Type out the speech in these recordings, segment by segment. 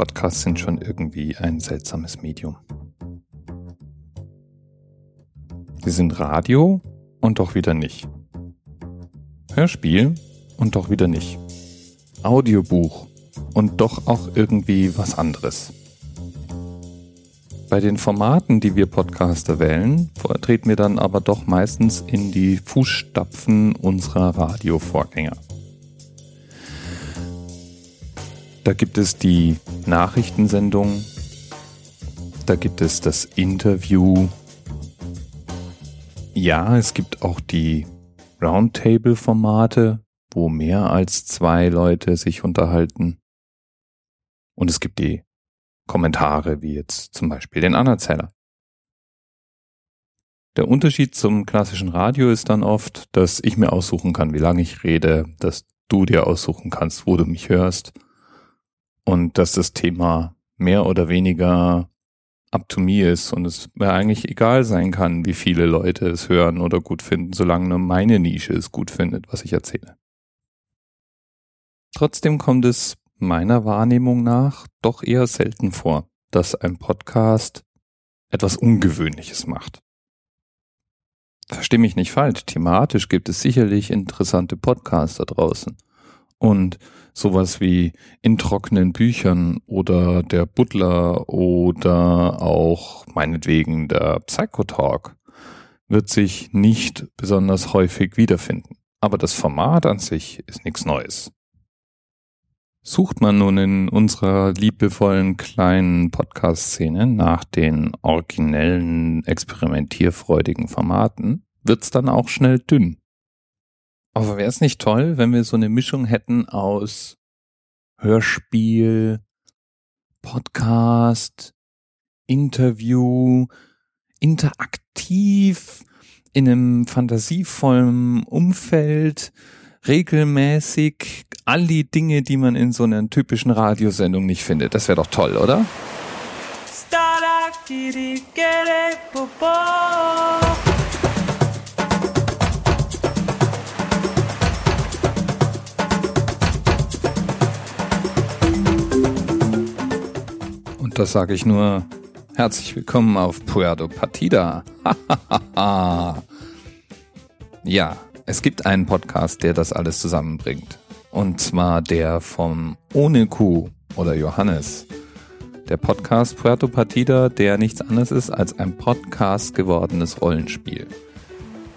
Podcasts sind schon irgendwie ein seltsames Medium. Sie sind Radio und doch wieder nicht. Hörspiel und doch wieder nicht. Audiobuch und doch auch irgendwie was anderes. Bei den Formaten, die wir Podcaster wählen, treten wir dann aber doch meistens in die Fußstapfen unserer Radiovorgänger. Da gibt es die Nachrichtensendung, da gibt es das Interview. Ja, es gibt auch die Roundtable-Formate, wo mehr als zwei Leute sich unterhalten. Und es gibt die Kommentare, wie jetzt zum Beispiel den Anerzähler. Der Unterschied zum klassischen Radio ist dann oft, dass ich mir aussuchen kann, wie lange ich rede, dass du dir aussuchen kannst, wo du mich hörst und dass das Thema mehr oder weniger up to me ist und es mir eigentlich egal sein kann, wie viele Leute es hören oder gut finden, solange nur meine Nische es gut findet, was ich erzähle. Trotzdem kommt es meiner Wahrnehmung nach doch eher selten vor, dass ein Podcast etwas Ungewöhnliches macht. Versteh mich nicht falsch, thematisch gibt es sicherlich interessante Podcasts da draußen. Und sowas wie in trockenen Büchern oder der Butler oder auch meinetwegen der Psychotalk wird sich nicht besonders häufig wiederfinden. Aber das Format an sich ist nichts Neues. Sucht man nun in unserer liebevollen kleinen Podcast-Szene nach den originellen, experimentierfreudigen Formaten, wird's dann auch schnell dünn. Aber wäre es nicht toll, wenn wir so eine Mischung hätten aus Hörspiel, Podcast, Interview, interaktiv, in einem fantasievollen Umfeld, regelmäßig all die Dinge, die man in so einer typischen Radiosendung nicht findet. Das wäre doch toll, oder? Das sage ich nur herzlich willkommen auf Puerto Partida. ja, es gibt einen Podcast, der das alles zusammenbringt. Und zwar der vom Ohne Kuh oder Johannes. Der Podcast Puerto Partida, der nichts anderes ist als ein Podcast gewordenes Rollenspiel.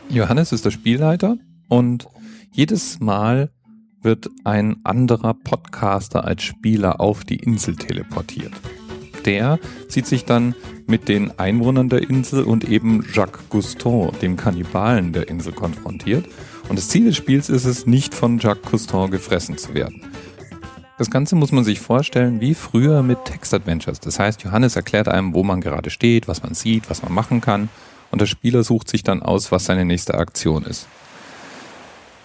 Johannes ist der Spielleiter und jedes Mal wird ein anderer Podcaster als Spieler auf die Insel teleportiert. Der sieht sich dann mit den Einwohnern der Insel und eben Jacques Cousteau, dem Kannibalen der Insel, konfrontiert. Und das Ziel des Spiels ist es, nicht von Jacques Cousteau gefressen zu werden. Das Ganze muss man sich vorstellen wie früher mit Text-Adventures. Das heißt, Johannes erklärt einem, wo man gerade steht, was man sieht, was man machen kann. Und der Spieler sucht sich dann aus, was seine nächste Aktion ist.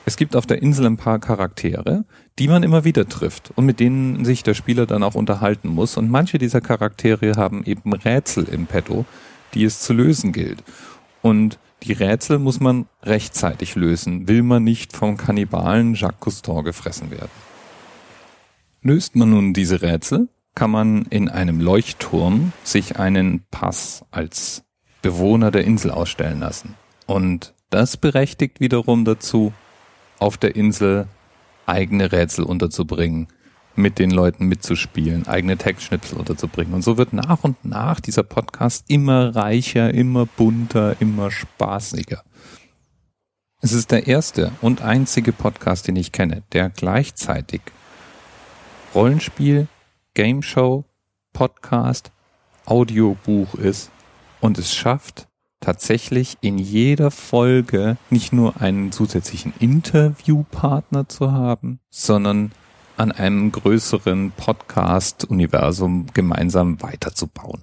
Es gibt auf der Insel ein paar Charaktere, die man immer wieder trifft und mit denen sich der Spieler dann auch unterhalten muss. Und manche dieser Charaktere haben eben Rätsel im Petto, die es zu lösen gilt. Und die Rätsel muss man rechtzeitig lösen, will man nicht vom Kannibalen Jacques Cousteau gefressen werden. Löst man nun diese Rätsel, kann man in einem Leuchtturm sich einen Pass als Bewohner der Insel ausstellen lassen. Und das berechtigt wiederum dazu, auf der Insel eigene Rätsel unterzubringen, mit den Leuten mitzuspielen, eigene Textschnipsel unterzubringen. Und so wird nach und nach dieser Podcast immer reicher, immer bunter, immer spaßiger. Es ist der erste und einzige Podcast, den ich kenne, der gleichzeitig Rollenspiel, Game Show, Podcast, Audiobuch ist und es schafft, tatsächlich in jeder Folge nicht nur einen zusätzlichen Interviewpartner zu haben, sondern an einem größeren Podcast-Universum gemeinsam weiterzubauen.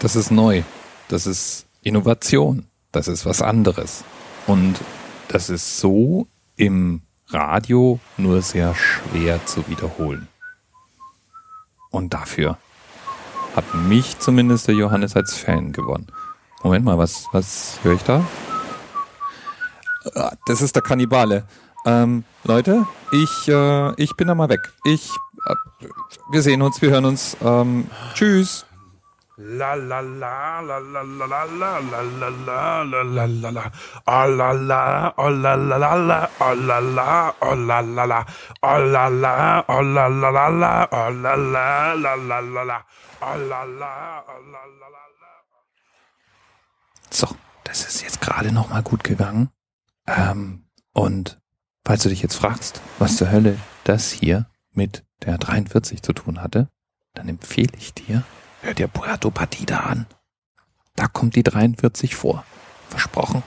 Das ist neu. Das ist Innovation. Das ist was anderes. Und das ist so im Radio nur sehr schwer zu wiederholen. Und dafür hat mich zumindest der Johannes als Fan gewonnen. Moment mal, was, was höre ich da? Ah, das ist der Kannibale. Ähm, Leute, ich, äh, ich bin da mal weg. Ich wir sehen uns, wir hören uns. Ähm, tschüss. La la la la la la la la la la la la la la oh la la oh la la la la oh la la oh la la la oh la la oh la la la la oh la la la la la la oh la la oh la la la la das ist jetzt gerade noch mal gut gegangen. Ähm, und falls du dich jetzt fragst, was zur Hölle das hier mit der 43 zu tun hatte, dann empfehle ich dir, hör dir Puerto Partida an. Da kommt die 43 vor. Versprochen.